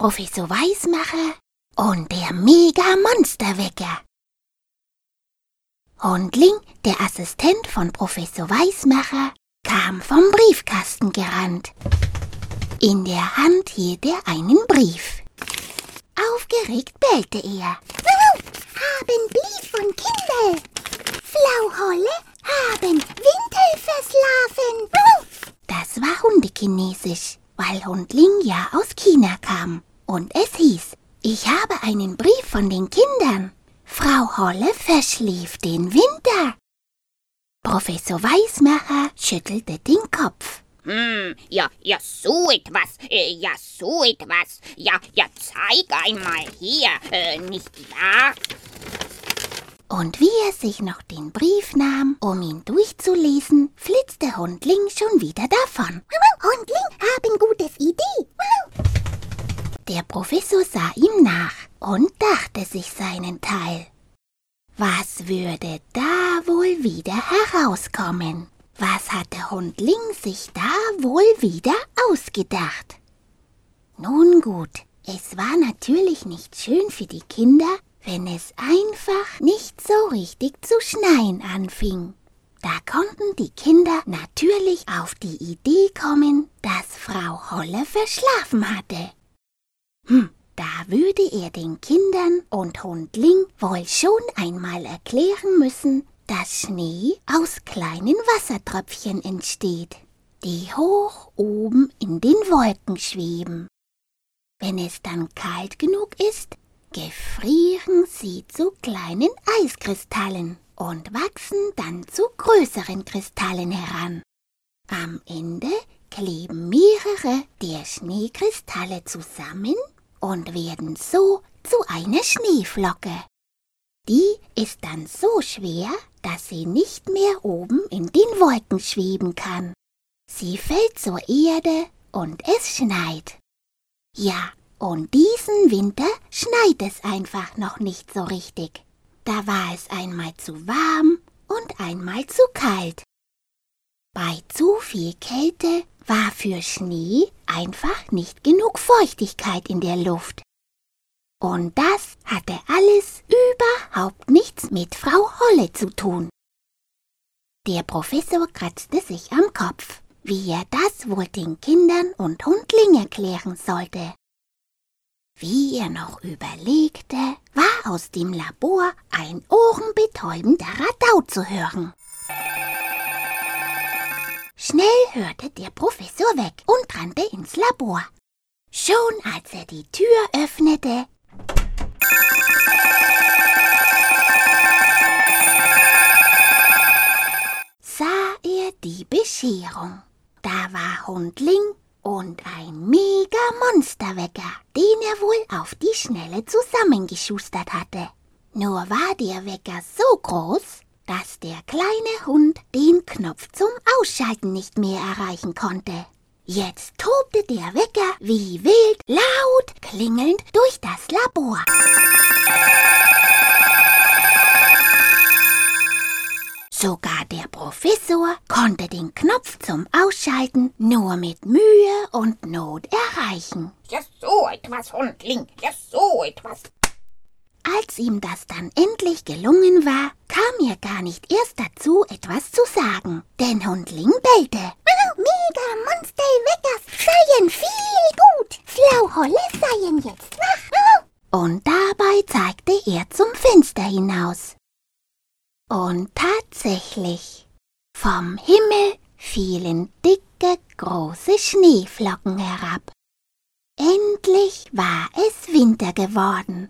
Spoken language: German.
Professor Weismacher und der Mega-Monsterwecker. Hundling, der Assistent von Professor Weismacher, kam vom Briefkasten gerannt. In der Hand hielt er einen Brief. Aufgeregt bellte er. Haben Brief von Kindern. Frau Holle haben Winter verslafen. Das war Hundekinesisch, weil Hundling ja aus China kam. Und es hieß, ich habe einen Brief von den Kindern. Frau Holle verschlief den Winter. Professor Weismacher schüttelte den Kopf. Hm, ja, ja, so etwas, äh, ja, so etwas. Ja, ja, zeig einmal hier, äh, nicht wahr? Und wie er sich noch den Brief nahm, um ihn durchzulesen, flitzte Hundling schon wieder davon. Hundling haben gutes Idee. Der Professor sah ihm nach und dachte sich seinen Teil. Was würde da wohl wieder herauskommen? Was hatte Hundling sich da wohl wieder ausgedacht? Nun gut, es war natürlich nicht schön für die Kinder, wenn es einfach nicht so richtig zu schneien anfing. Da konnten die Kinder natürlich auf die Idee kommen, dass Frau Holle verschlafen hatte. Hm, da würde er den Kindern und Hundling wohl schon einmal erklären müssen, dass Schnee aus kleinen Wassertröpfchen entsteht, die hoch oben in den Wolken schweben. Wenn es dann kalt genug ist, gefrieren sie zu kleinen Eiskristallen und wachsen dann zu größeren Kristallen heran. Am Ende kleben mehrere der Schneekristalle zusammen und werden so zu einer Schneeflocke. Die ist dann so schwer, dass sie nicht mehr oben in den Wolken schweben kann. Sie fällt zur Erde und es schneit. Ja, und diesen Winter schneit es einfach noch nicht so richtig. Da war es einmal zu warm und einmal zu kalt. Bei zu viel Kälte war für Schnee einfach nicht genug Feuchtigkeit in der Luft. Und das hatte alles überhaupt nichts mit Frau Holle zu tun. Der Professor kratzte sich am Kopf, wie er das wohl den Kindern und Hundling erklären sollte. Wie er noch überlegte, war aus dem Labor ein ohrenbetäubender Radau zu hören. Schnell hörte der Professor weg und rannte ins Labor. Schon als er die Tür öffnete, sah er die Bescherung. Da war Hundling und ein Mega-Monsterwecker, den er wohl auf die Schnelle zusammengeschustert hatte. Nur war der Wecker so groß, dass der kleine Hund den Knopf zum Ausschalten nicht mehr erreichen konnte. Jetzt tobte der Wecker wie wild, laut klingelnd durch das Labor. Sogar der Professor konnte den Knopf zum Ausschalten nur mit Mühe und Not erreichen. Ja, so etwas, Hundling, ja, so etwas. Als ihm das dann endlich gelungen war, kam er gar nicht erst dazu, etwas zu sagen, denn Hundling bellte. Mega Monster Weckers seien viel gut. Frau Holle seien jetzt wach. Und dabei zeigte er zum Fenster hinaus. Und tatsächlich, vom Himmel fielen dicke, große Schneeflocken herab. Endlich war es Winter geworden